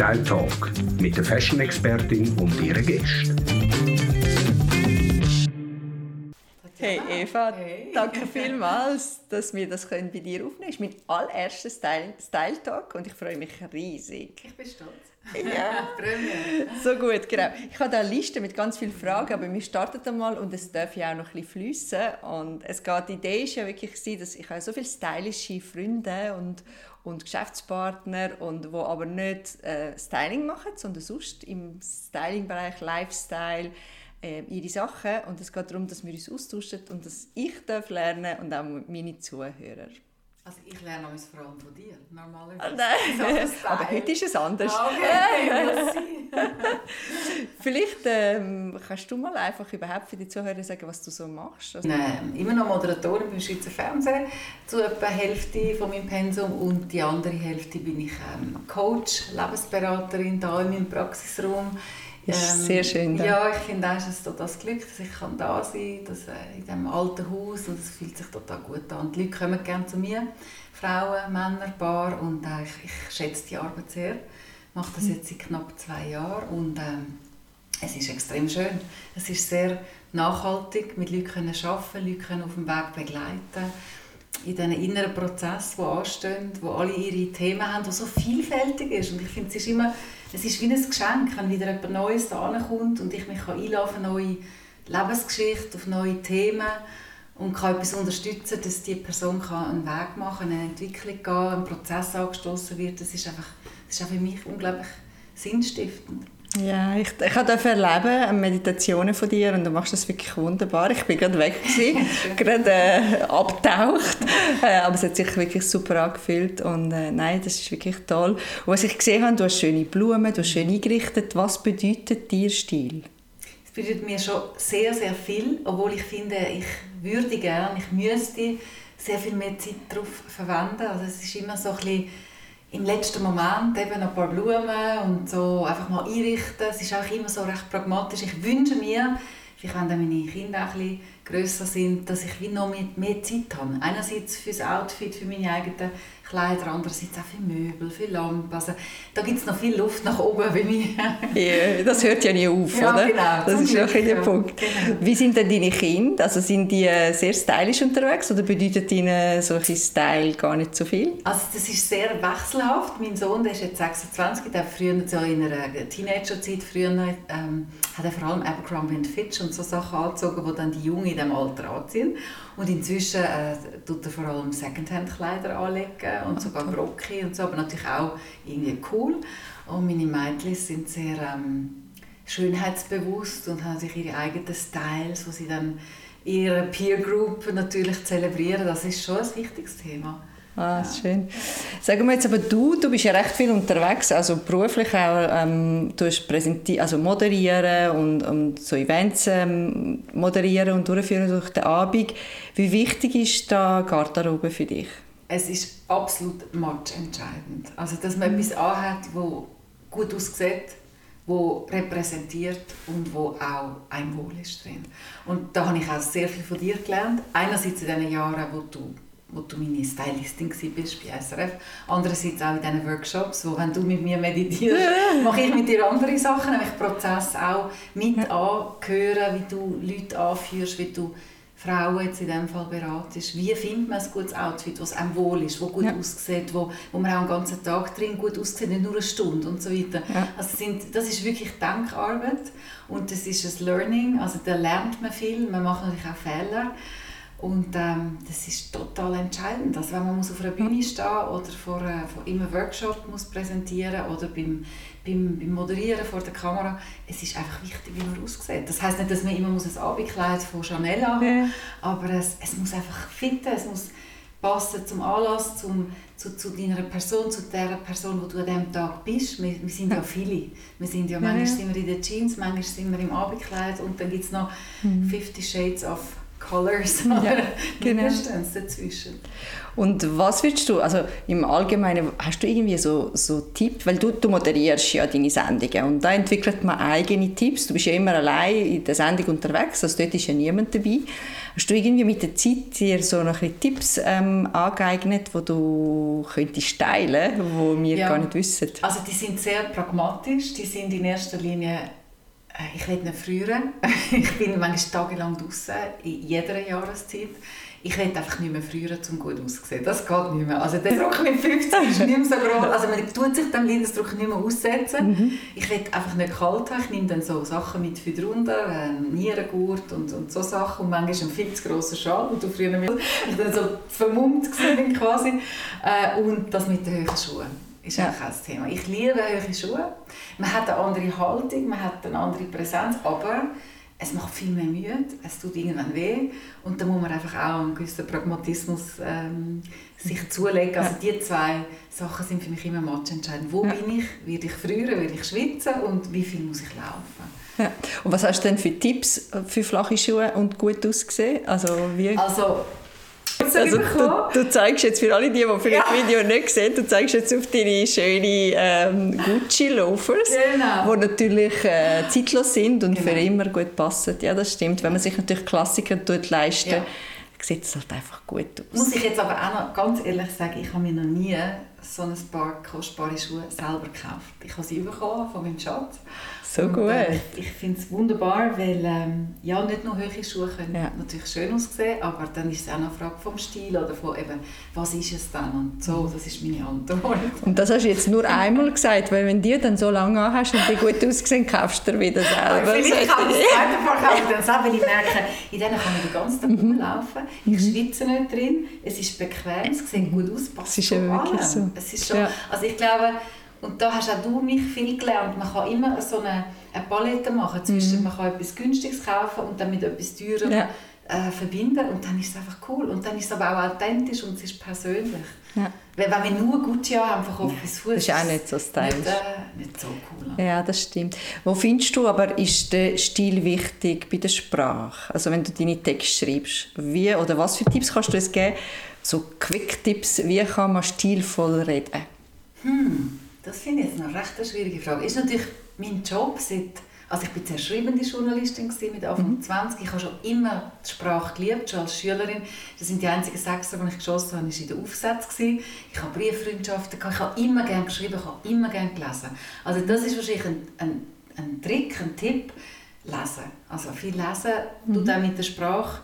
Style Talk mit der Fashion-Expertin und ihren Gästen. Hey Eva, hey. danke vielmals, dass wir das bei dir aufnehmen können. Das ist mein allererster Style, Style Talk und ich freue mich riesig. Ich bin stolz. Ja, so gut, genau. Ich habe eine Liste mit ganz vielen Fragen, aber wir starten einmal und es darf ja auch noch ein bisschen fließen. Und es geht, die Idee ist ja wirklich, dass ich habe so viele stylische Freunde und, und Geschäftspartner und wo aber nicht äh, Styling machen, sondern sonst im Stylingbereich Lifestyle äh, ihre Sachen und es geht darum, dass wir uns austauschen und dass ich darf lernen und auch meine Zuhörer. Also ich lerne alles vor allem von dir, normalerweise. Ah, nein, aber heute ist es anders. Ah, okay, Vielleicht ähm, kannst du mal einfach überhaupt für die Zuhörer sagen, was du so machst. Also nein, immer noch Moderatorin beim Schweizer Fernsehen, zu etwa Hälfte von meinem Pensum und die andere Hälfte bin ich ähm, Coach, Lebensberaterin da in meinem Praxisraum ist ähm, sehr schön. Da. Ja, ich finde auch, es ist das Glück, dass ich kann da sein kann, äh, in diesem alten Haus und es fühlt sich total gut an. Die Leute kommen gerne zu mir, Frauen, Männer, Paar und äh, ich, ich, schätze die Arbeit sehr. Ich mache das jetzt seit knapp zwei Jahren und ähm, es ist extrem schön. Es ist sehr nachhaltig, mit Leuten können arbeiten, Leute können auf dem Weg begleiten in diesen inneren Prozess, die anstehen, wo alle ihre Themen haben, die so vielfältig ist. Und ich finde, es ist immer es ist wie ein Geschenk, wenn wieder etwas Neues da kommt und ich mich einladen auf neue Lebensgeschichte, auf neue Themen und kann etwas unterstützen, dass die Person einen Weg machen eine Entwicklung gehen, ein Prozess angestoßen wird. Das ist einfach, das ist auch für mich unglaublich sinnstiftend. Ja, ich, ich durfte erleben, Meditationen von dir und du machst das wirklich wunderbar. Ich bin gerade weg gewesen, gerade äh, abtaucht, äh, aber es hat sich wirklich super angefühlt und äh, nein, das ist wirklich toll. Und was ich gesehen habe, du hast schöne Blumen, du hast schön eingerichtet. Was bedeutet dir Stil? Es bedeutet mir schon sehr, sehr viel, obwohl ich finde, ich würde gerne, ich müsste sehr viel mehr Zeit darauf verwenden. Also es ist immer so ein bisschen im letzten Moment eben ein paar Blumen und so einfach mal einrichten. Es ist auch immer so recht pragmatisch. Ich wünsche mir, wenn dann meine Kinder auch ein bisschen grösser sind, dass ich wie noch mehr, mehr Zeit habe. Einerseits für das Outfit, für meine eigenen Kleider, andererseits auch für Möbel, für Lampen. Also, da gibt es noch viel Luft nach oben bei mir. ja, das hört ja nie auf, ja, oder? Genau, das ist auch der Punkt. Genau. Wie sind denn deine Kinder? Also sind die äh, sehr stylisch unterwegs oder bedeutet ihnen solche Style gar nicht so viel? Also das ist sehr wechselhaft. Mein Sohn, der ist jetzt 26, der früher so in einer Teenagerzeit früher ähm, hat er vor allem Abercrombie Fitch und so Sachen angezogen, die dann die Jungen in diesem Alter anziehen. Und inzwischen äh, tut er vor allem Secondhand-Kleider anlegen und ah, sogar Brocki und so, aber natürlich auch irgendwie cool. Und meine Mädchen sind sehr ähm, schönheitsbewusst und haben sich ihre eigenen Styles, die sie dann ihre Peer Group natürlich zelebrieren. Das ist schon ein wichtiges Thema. Ah, schön. Sagen wir jetzt aber du, du bist ja recht viel unterwegs, also beruflich auch, ähm, du hast also moderieren und, und so Events ähm, moderieren und durchführen durch den Abend. Wie wichtig ist da Garderobe für dich? Es ist absolut matchentscheidend. Also, dass man etwas anhat, das gut aussieht, wo repräsentiert und wo auch ein Wohl ist drin. Und da habe ich auch sehr viel von dir gelernt. Einerseits in den Jahren, wo du wo du meine Stylistin bist bei SRF. Andererseits auch in diesen Workshops, wo wenn du mit mir meditierst, mache ich mit dir andere Sachen, nämlich Prozess auch mit anhören, wie du Leute anführst, wie du Frauen jetzt in diesem Fall beratest. Wie findet man ein gutes Outfit, das einem wohl ist, das gut ja. aussieht, wo, wo man auch einen ganzen Tag drin gut aussieht, nicht nur eine Stunde und so weiter. Ja. Also sind, das ist wirklich Denkarbeit und das ist ein Learning, also da lernt man viel, man macht natürlich auch Fehler und ähm, das ist total entscheidend. Also wenn man muss auf einer Bühne stehen oder vor, äh, vor einem Workshop muss präsentieren oder beim, beim, beim Moderieren vor der Kamera, es ist einfach wichtig, wie man aussieht. Das heißt nicht, dass man immer muss ein Abendkleid von Chanel haben ja. aber es, es muss einfach fitten, es muss passen zum Anlass, zum, zu, zu deiner Person, zu der Person, wo du an diesem Tag bist. Wir, wir sind ja viele. Wir sind ja, manchmal sind wir in den Jeans, manchmal sind wir im Abendkleid und dann gibt es noch mhm. 50 Shades of Colors, ja, genau. mindestens dazwischen. Und was würdest du, also im Allgemeinen, hast du irgendwie so, so Tipps, weil du, du moderierst ja deine Sendungen und da entwickelt man eigene Tipps, du bist ja immer allein in der Sendung unterwegs, also dort ist ja niemand dabei. Hast du irgendwie mit der Zeit dir so noch ein Tipps ähm, angeeignet, die du könntest teilen, die wir ja. gar nicht wissen? Also die sind sehr pragmatisch, die sind in erster Linie ich rede nicht früher. ich bin manchmal tagelang draußen, in jeder Jahreszeit ich rede einfach nicht mehr früher, um gut auszusehen. Das geht nicht mehr. Also der Druck mit 50 ist nicht mehr so groß. Also man tut sich dem Leidensdruck nicht mehr aussetzen. Mhm. Ich will einfach nicht kalt haben. Ich nehme dann so Sachen mit für drunter, äh, Nierengurt und, und so Sachen. Und manchmal einen viel zu grossen Schal, wo du früher mit ich dann so vermummt bin quasi. Äh, und das mit den hohen Schuhen ist ja. auch ein Thema. Ich liebe hohe Schuhe. Man hat eine andere Haltung, man hat eine andere Präsenz, aber es macht viel mehr Mühe, es tut irgendwann weh und da muss man einfach auch einen gewissen Pragmatismus ähm, sich zulegen. Also die zwei Sachen sind für mich immer entscheidend. Wo ja. bin ich? Werde ich frieren? Werde ich schwitzen? Und wie viel muss ich laufen? Ja. Und was hast du denn für Tipps für flache Schuhe und gut aussehen? Also, wie? also also, du, du, zeigst jetzt für alle die, die vielleicht ja. Video nicht sehen, du zeigst jetzt auf deine schönen ähm, Gucci-Loafers, genau. die natürlich äh, zeitlos sind und genau. für immer gut passen. Ja, das stimmt. Wenn man sich natürlich Klassiker tut leisten, ja. sieht es halt einfach gut aus. Muss ich jetzt aber auch noch ganz ehrlich sagen, ich habe mir noch nie so ein paar kostbare Schuhe selber gekauft. Ich habe sie bekommen von meinem Schatz. So und, gut. Äh, ich finde es wunderbar, weil ähm, ja, nicht nur hohe Schuhe können ja. natürlich schön aussehen, aber dann ist es auch noch eine Frage vom Stil oder von eben, was ist es dann und so, das ist meine Antwort. Und das hast du jetzt nur einmal gesagt, weil wenn du dann so lange hast und die gut aussehen, kaufst du wieder selber. Vielleicht kann ich dann selber, weil ich merke, in denen kann ich den ganzen Tag mhm. laufen, ich mhm. schwitze nicht drin, es ist bequem, es sieht gut aus, passt es ist ja wirklich so. Es ist schon, ja. Also ich glaube, und da hast auch du mich viel gelernt. Man kann immer so eine, eine Palette machen zwischen, mhm. man kann etwas Günstiges kaufen und dann mit etwas Teurem ja. äh, verbinden und dann ist es einfach cool. Und dann ist es aber auch authentisch und es ist persönlich. Ja. Weil wenn wir nur Gucci haben, einfach auf das Fuß, das ist auch nicht so stylisch. Nicht, äh, nicht so cool. Ja, das stimmt. Wo findest du aber, ist der Stil wichtig bei der Sprache? Also wenn du deine Texte schreibst, wie oder was für Tipps kannst du uns geben? So Quick-Tipps, wie kann man stilvoll reden? Hm. Das finde ich jetzt eine recht schwierige Frage. Ist natürlich mein Job seit also ich war zuerst schreibende Journalistin mit Anfang mhm. 20. Ich habe schon immer die Sprache geliebt, schon als Schülerin. Das sind die einzigen Sechser, die ich geschossen habe, war in der Aufsätze. Ich habe Brieffreundschaften. Ich habe immer gerne geschrieben, ich habe immer gerne gelesen. Also das ist wahrscheinlich ein, ein, ein Trick, ein Tipp. Lesen. Also viel lesen mhm. tut auch mit der Sprache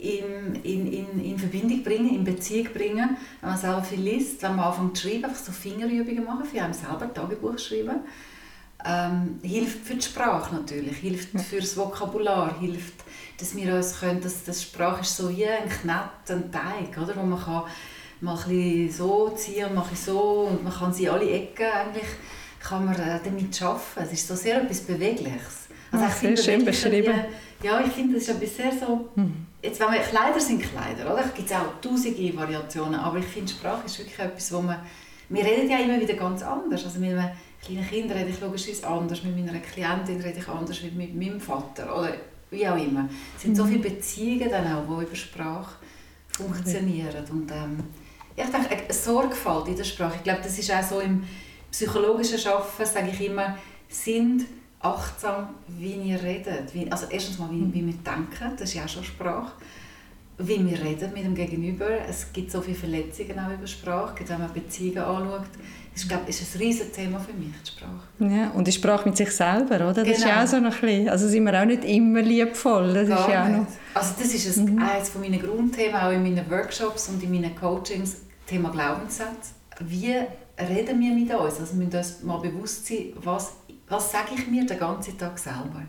in, in, in, in Verbindung bringen, in Beziehung bringen. Wenn man selber viel liest, wenn man anfängt zu schreiben, einfach so Fingerübungen machen, für einen selber Tagebuch schreiben. Ähm, hilft für die Sprache natürlich, hilft ja. für das Vokabular, hilft, dass wir uns können, dass das Sprache ist so wie ein Knett, ein Teig, oder? wo man kann mal ein so ziehen und mal so und man kann sie alle Ecken eigentlich kann man äh, damit arbeiten. Es ist so sehr etwas Bewegliches. Also ja, sehr schön beschrieben. Ja, ich finde, das ist etwas sehr so... Mhm jetzt, wenn wir, Kleider sind Kleider, oder? Es gibt auch tausende Variationen, aber ich finde, Sprache ist wirklich etwas, wo man, wir reden ja immer wieder ganz anders. Also mit einem kleinen Kind rede ich logischerweise anders, mit meiner Klientin rede ich anders als mit meinem Vater oder wie auch immer. Es sind so mhm. viele Beziehungen dann auch, die über Sprache funktionieren und ähm, ich denke, eine Sorgfalt in der Sprache, ich glaube, das ist auch so im psychologischen Arbeiten, sage ich immer, sind achtsam, wie ihr redet. Wie, also erstens mal, wie, wie wir denken, das ist ja auch schon Sprache. Wie wir reden mit dem Gegenüber. Es gibt so viele Verletzungen auch über Sprache, wenn man Beziehungen anschaut. Das ist, glaube ist ein riesiges Thema für mich, die Sprache. Ja, und die Sprache mit sich selber, oder? Das genau. ist ja auch so noch ein bisschen, also sind wir auch nicht immer liebvoll. Das Gar ist ja noch... Also das ist ein, mhm. eines von meinen Grundthemen, auch in meinen Workshops und in meinen Coachings, Thema Glaubenssatz. Wie reden wir mit uns? Also wir müssen uns mal bewusst sein, was was sage ich mir den ganzen Tag selber?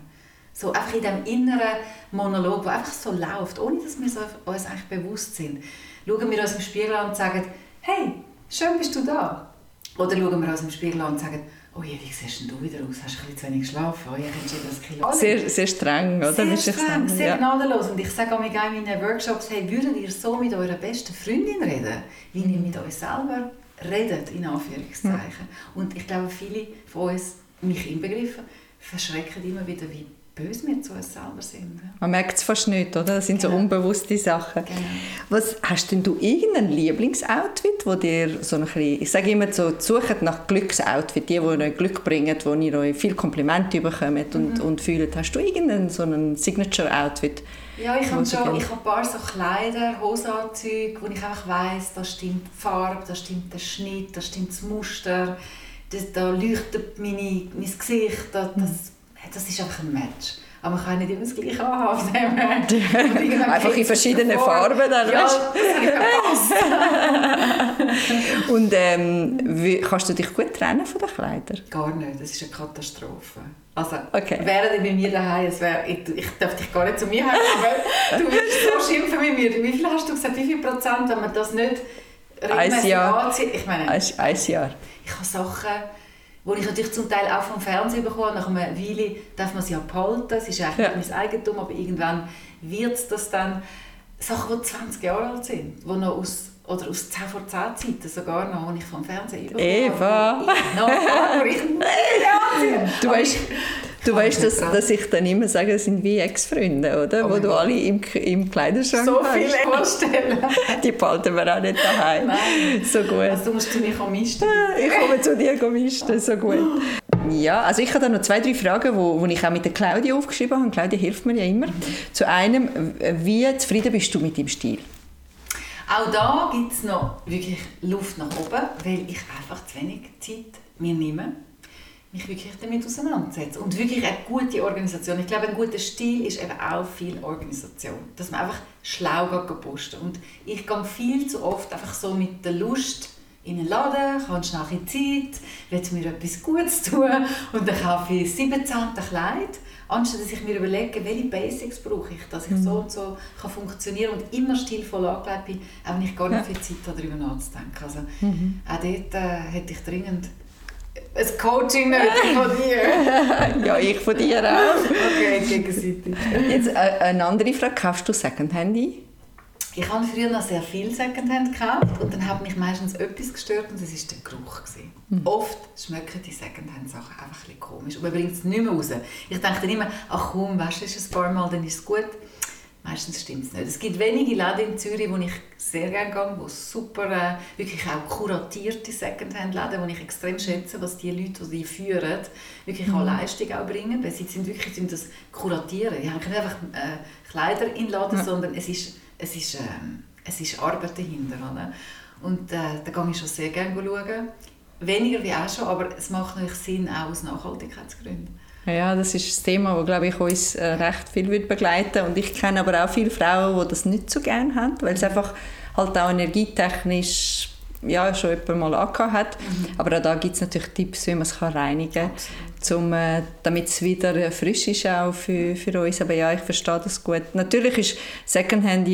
So einfach in diesem inneren Monolog, der einfach so läuft, ohne dass wir uns eigentlich bewusst sind. Schauen wir uns im Spiegel an und sagen, hey, schön bist du da. Oder schauen wir uns im Spiegel an und sagen, oh je, wie siehst du wieder aus? Hast du ein zu wenig geschlafen? Oh je, kennst du das Kilo? Sehr, sehr streng, oder? Sehr streng, sehr ja. gnadenlos. Und ich sage auch in meinen Workshops, hey, würdet ihr so mit eurer besten Freundin reden, wie ihr mit euch selber redet, in Anführungszeichen. Ja. Und ich glaube, viele von uns mich inbegriffen, verschrecken immer wieder, wie böse wir zu uns selber sind. Man merkt es fast nicht, oder? Das sind genau. so unbewusste Sachen. Genau. Was, hast denn du irgendein Lieblingsoutfit, wo dir so ein bisschen, ich sage immer so, sucht nach Glücksoutfit, die, die euch Glück bringen, wo ihr euch viel Komplimente bekommt und, mhm. und fühlt. Hast du irgendeinen so einen Signature-Outfit? Ja, ich habe schon ich habe ein paar so Kleider, Hosenanzüge, wo ich einfach weiss, da stimmt die Farbe, da stimmt der Schnitt, da stimmt das Muster, das, da leuchtet meine, mein Gesicht, da, das, mhm das ist einfach ein Match. Aber man kann nicht immer das Gleiche anhaben. einfach in verschiedenen Farben. Dann, ja, das Und ähm, wie, kannst du dich gut trennen von den Kleidern? Gar nicht, das ist eine Katastrophe. Also, okay. wären die bei mir daheim, es wär, ich, ich darf dich gar nicht zu mir haben, du würdest so schimpfen mit mir. Wie viel hast du gesagt, wie viel Prozent, wenn man das nicht regelmäßig anzieht? Ich meine, ein, ein Jahr. Ich habe Sachen wo ich natürlich zum Teil auch vom Fernsehen bekomme. Nach einer Weile darf man sie ja behalten, es ist eigentlich ja. mein Eigentum, aber irgendwann wird es das dann Sachen, die 20 Jahre alt sind, die noch aus oder aus 10 vor 10 Zeiten sogar noch, als ich vom Fernsehen bekomme. Eva! Noch, ich Du weißt, du weißt dass, dass ich dann immer sage, das sind wie Ex-Freunde, oder? Oh Wo du Gott. alle im, im Kleiderschrank so hast. So viele vorstellen. Die behalten wir auch nicht daheim. Nein. So gut. Also du musst zu mir misten. Ich komme zu dir misten, so gut. Ja, also ich habe da noch zwei, drei Fragen, wo, wo ich auch mit der Claudia aufgeschrieben habe. Claudia hilft mir ja immer. Mhm. Zu einem, wie zufrieden bist du mit deinem Stil? Auch da gibt es noch wirklich Luft nach oben, weil ich einfach zu wenig Zeit mir nehme, mich wirklich damit auseinanderzusetzen. Und wirklich eine gute Organisation. Ich glaube, ein guter Stil ist eben auch viel Organisation. Dass man einfach schlau posten Und ich gehe viel zu oft einfach so mit der Lust in den Laden, kann schnell ein Zeit, will mir etwas Gutes tun und dann kaufe ich 17. Kleid anstatt dass ich mir überlege, welche Basics brauche ich, dass ich mhm. so und so kann funktionieren und immer stilvoll angelegt bin, auch wenn ich gar nicht ja. viel Zeit habe, darüber nachzudenken. Also, mhm. Auch dort äh, hätte ich dringend ein Coaching von dir. ja, ich von dir auch. okay, gegenseitig. Jetzt äh, eine andere Frage, kaufst du Secondhand ich habe früher noch sehr viel Secondhand gekauft und dann hat mich meistens etwas gestört und das war der Geruch. Mhm. Oft schmecken die Secondhand-Sachen einfach ein bisschen komisch und man bringt es nicht mehr raus. Ich denke dann immer, ach komm, weißt du, ist ein paar Mal, dann ist es gut. Meistens stimmt es nicht. Es gibt wenige Läden in Zürich, wo ich sehr gerne gehe, wo super, äh, wirklich auch kuratierte Secondhand-Läden, wo ich extrem schätze, was die Leute, die die führen, wirklich mhm. an Leistung auch bringen. Weil sie sind wirklich sind das Kuratieren. Die haben nicht einfach äh, Kleider in Laden, ja. sondern es ist es ist, äh, es ist Arbeit dahinter. Oder? Und äh, da gehe ich schon sehr gerne schauen. Weniger wie auch schon, aber es macht natürlich Sinn, auch aus Nachhaltigkeitsgründen. Ja, das ist das Thema, das glaube ich uns äh, recht viel wird begleiten und ich kenne aber auch viele Frauen, die das nicht so gerne haben, weil es einfach halt auch energietechnisch ja, schon jemand mal angehabt hat. Mhm. Aber auch da gibt es natürlich Tipps, wie man es reinigen kann, äh, damit es wieder frisch ist auch für, für uns. Aber ja, ich verstehe das gut. Natürlich ist Secondhand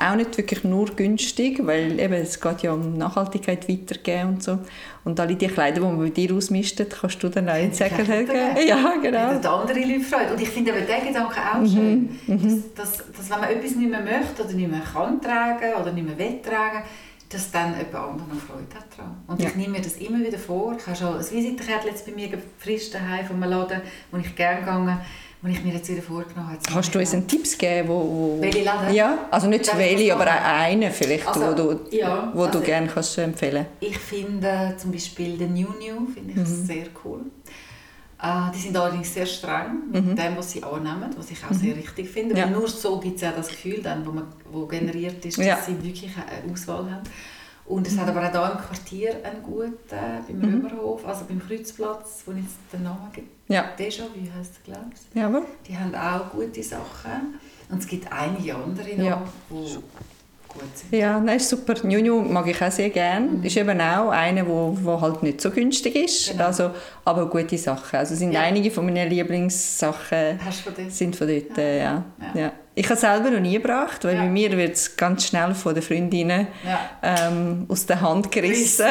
auch nicht wirklich nur günstig, weil eben, es geht ja um Nachhaltigkeit weitergeben und so. Und alle die Kleider, die man bei dir ausmistet, kannst du dann auch in Secondhand geben. Ja, genau. Und andere Leute freuen. Und ich finde aber den Gedanken auch mhm. schön, mhm. dass, dass, dass, wenn man etwas nicht mehr möchte oder nicht mehr kann tragen oder nicht mehr will tragen, dass dann jemand anderes noch Freude hat daran. Und ja. ich nehme mir das immer wieder vor. Ich habe schon ein Visitenkärtchen bei mir frisch daheim von einem Laden, wo ich gerne gegangen wo ich mir jetzt wieder vorgenommen habe. Kannst du uns einen Tipps geben, wo, wo welche Laden? Ja, also nicht welche, aber einen vielleicht, also, wo du, ja, wo also du gerne kannst empfehlen. Ich finde zum Beispiel den New New finde ich mhm. sehr cool. Uh, die sind allerdings sehr streng mit mhm. dem, was sie annehmen, was ich auch mhm. sehr richtig finde. Ja. Nur so gibt es ja das Gefühl, dann, wo, man, wo generiert ist, dass ja. sie wirklich eine Auswahl haben. Und es mhm. hat aber auch hier im Quartier einen guten, äh, beim mhm. Römerhof, also beim Kreuzplatz, wo jetzt den Namen gibt. Ja. Déjà-vu heisst es, glaube ich. Ja, die haben auch gute Sachen. Und es gibt einige andere noch, ja. wo gut sind. Ja, nein, ist super. Nunu mag ich auch sehr gerne. Mhm. Ist eben auch einer, wo, wo halt nicht so günstig ist, genau. also, aber gute Sachen. Also sind ja. einige von meinen Lieblingssachen von sind von dort, ja. Äh, ja. ja. Ich habe es selber noch nie gebracht, weil bei mir wird es ganz schnell von den Freundinnen ähm, aus der Hand gerissen.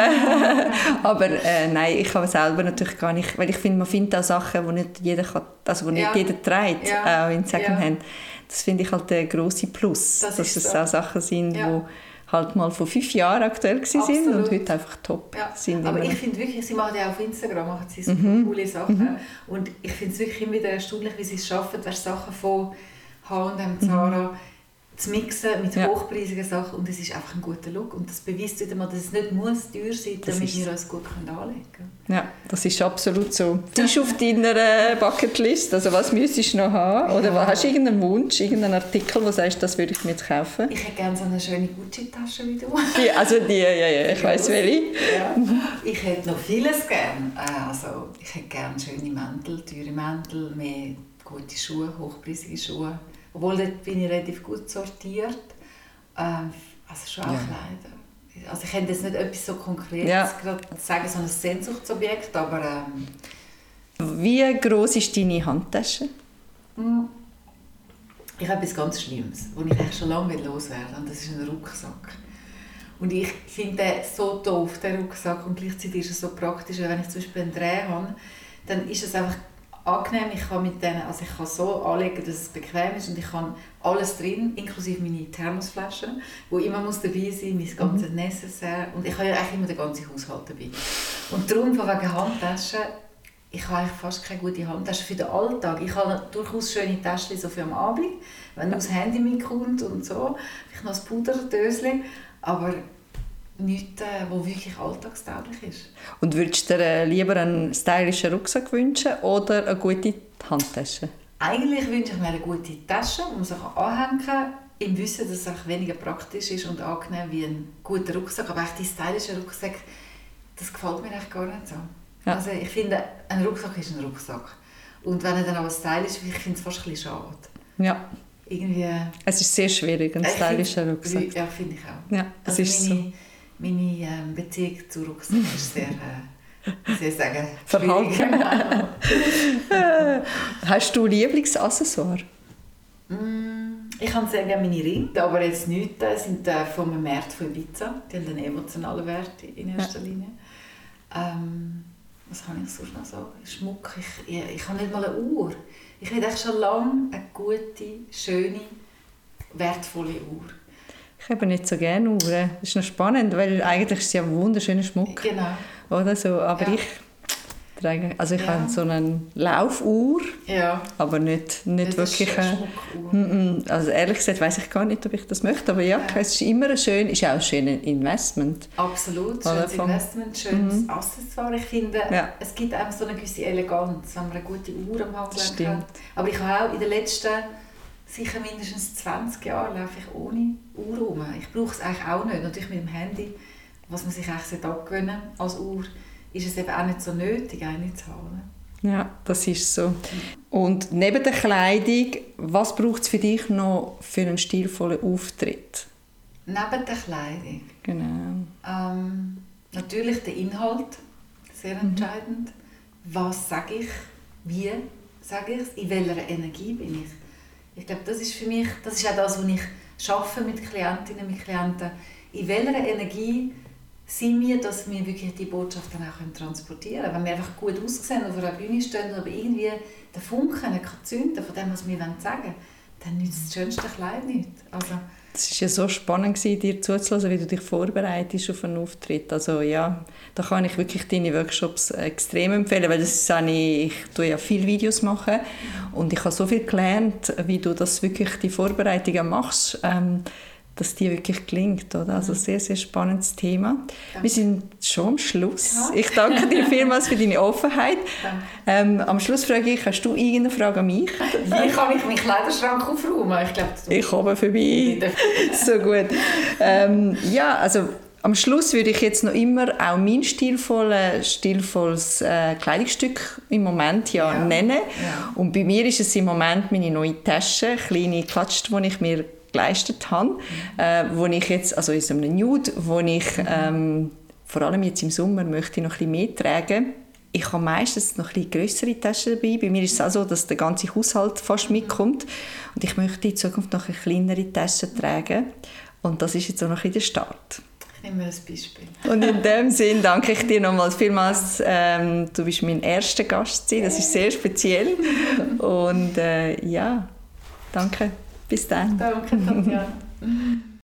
aber äh, nein, ich habe es selber natürlich gar nicht, weil ich finde, man findet auch Sachen, die nicht jeder kann, also wo nicht jeder trägt, auch in Secondhand. Das finde ich halt der große Plus, das dass es so. auch Sachen sind, ja. wo halt mal vor fünf Jahren aktuell sind und heute einfach top ja. sind. Aber ich finde wirklich, sie machen ja auf Instagram machen sie so mhm. coole Sachen mhm. und ich finde es wirklich immer wieder erstaunlich, wie sie es schaffen, weißt, Sachen von H&M, Zara, mhm zu mixen mit ja. hochpreisigen Sachen und es ist einfach ein guter Look und das beweist wieder mal, dass es nicht muss teuer sein muss, damit wir uns gut anlegen können. Ja, das ist absolut so. Ist auf deiner Bucketlist? Also was müsstest du noch haben? Oder ja. hast du irgendeinen Wunsch, irgendeinen Artikel, wo sagst, das würde ich mir jetzt kaufen? Ich hätte gerne so eine schöne Gucci-Tasche wie du. Die, also die, ja, ja, ich weiß welche. Ja. Ich hätte noch vieles gerne. Äh, also ich hätte gerne schöne Mäntel, teure Mäntel, mehr gute Schuhe, hochpreisige Schuhe obwohl dort bin ich relativ gut sortiert. Ähm, also schon auch ja. Kleider. Also ich könnte jetzt nicht etwas so Konkretes ja. gerade sagen, so ein Sehnsuchtsobjekt, aber... Ähm, Wie groß ist deine Handtasche? Hm. Ich habe etwas ganz Schlimmes, das ich eigentlich schon lange loswerden will, und das ist ein Rucksack. Und ich finde den so doof, den Rucksack, und gleichzeitig ist es so praktisch, wenn ich zum Beispiel einen Dreh habe, dann ist es einfach angenehm. Ich kann mit denen, also ich kann so anlegen, dass es bequem ist und ich kann alles drin, inklusive meine Thermosflaschen, wo immer muss dabei sein, mein ganzes mhm. Necessaire und ich habe ja eigentlich immer den ganzen Haushalt dabei. Und darum von wegen Handtaschen, ich habe eigentlich fast keine gute Handtasche für den Alltag. Ich habe durchaus schöne Taschen so für am Abend, wenn das Handy mitkommt und so, ich noch ein Puderdöschen, aber nichts, äh, was wirklich alltagstauglich ist. Und würdest du dir äh, lieber einen stylischen Rucksack wünschen oder eine gute Handtasche? Eigentlich wünsche ich mir eine gute Tasche, die man sich anhängen kann, im Wissen, dass es auch weniger praktisch ist und angenehm wie ein guter Rucksack. Aber echt die stylischen Rucksack, das gefällt mir echt gar nicht so. Ja. Also ich finde, ein Rucksack ist ein Rucksack. Und wenn er dann aber stylisch ist, ich finde es fast ein bisschen schade. Ja. Irgendwie, es ist sehr schwierig, ein stylischer Rucksack. Ja, finde ich auch. Ja, es also ist meine, so meine ähm, Beziehung zu Rucksack ist sehr, äh, ich sagen, verhalten. Hast du Lieblingsaccessoire? Mm, ich habe sehr gerne meine Ringe, aber jetzt nicht, äh, sind äh, vom Markt von Ibiza. Die haben einen emotionalen Wert in erster Linie. Ähm, was kann ich sonst noch sagen? Schmuck. Ich, ich, ich habe nicht mal eine Uhr. Ich will schon lange eine gute, schöne, wertvolle Uhr. Ich habe nicht so gerne Uhren. Das ist noch spannend, weil eigentlich ist es ja ein wunderschöner Schmuck. Genau. Oder so. Aber ja. ich trage, also ich ja. habe so eine Laufuhr, ja. aber nicht, nicht das wirklich eine, Also ehrlich gesagt weiß ich gar nicht, ob ich das möchte, aber ja, ja. es ist immer ein schön, ist auch ein schönes Investment. Absolut, schönes Investment, schönes mhm. Accessoire. Ich finde, es gibt einfach so eine gewisse Eleganz, wenn man eine gute Uhr am Handgelenk hat. Aber ich habe auch in den letzten sicher mindestens 20 Jahre laufe ich ohne Uhr rum. Ich brauche es eigentlich auch nicht. Natürlich mit dem Handy, was man sich eigentlich abgewöhnen als Uhr, ist es eben auch nicht so nötig, eine zu haben. Ja, das ist so. Und neben der Kleidung, was braucht es für dich noch für einen stilvollen Auftritt? Neben der Kleidung? Genau. Ähm, natürlich der Inhalt, sehr mhm. entscheidend. Mhm. Was sage ich? Wie sage ich es? In welcher Energie bin ich? Ich glaube, das ist für mich, das ist auch das, was ich schaffe mit Klientinnen, mit Klienten. In welcher Energie sind wir, dass wir wirklich die Botschaft dann auch transportieren können. Wenn wir einfach gut aussehen und auf einer Bühne stehen, aber irgendwie der Funken zünden von dem, was wir sagen wollen, dann nützt das schönste Kleid nicht. Also, es war ja so spannend, dir zuzuhören, wie du dich vorbereitest auf einen Auftritt. Also ja, da kann ich wirklich deine Workshops extrem empfehlen, weil das ist eine, ich tue ja viele Videos machen und ich habe so viel gelernt, wie du das wirklich die Vorbereitungen machst. Ähm, dass die wirklich gelingt. Oder? Also mhm. sehr, sehr spannendes Thema. Danke. Wir sind schon am Schluss. Ja. Ich danke dir vielmals für deine Offenheit. Ähm, am Schluss frage ich, hast du irgendeine Frage an mich? Wie kann ich meinen Kleiderschrank aufräumen? Ich, glaube, ich komme vorbei. so gut. Ähm, ja, also am Schluss würde ich jetzt noch immer auch mein stilvolles, stilvolles äh, Kleidungsstück im Moment ja, ja. nennen. Ja. Und bei mir ist es im Moment meine neue Tasche, kleine Klatsch, die ich mir geleistet habe, äh, wo ich jetzt, also in so einem Nude, wo ich ähm, vor allem jetzt im Sommer möchte noch ein bisschen mehr tragen. Ich habe meistens noch ein größere Taschen dabei. Bei mir ist es auch so, dass der ganze Haushalt fast mitkommt. Und ich möchte in Zukunft noch eine kleinere Tasche tragen. Und das ist jetzt auch noch ein der Start. Ich nehme ein Beispiel. Und in dem Sinn danke ich dir nochmals vielmals. Ähm, du bist mein erster Gast. Das ist sehr speziell. Und äh, ja, danke. Bis dann. Danke, Tatjana.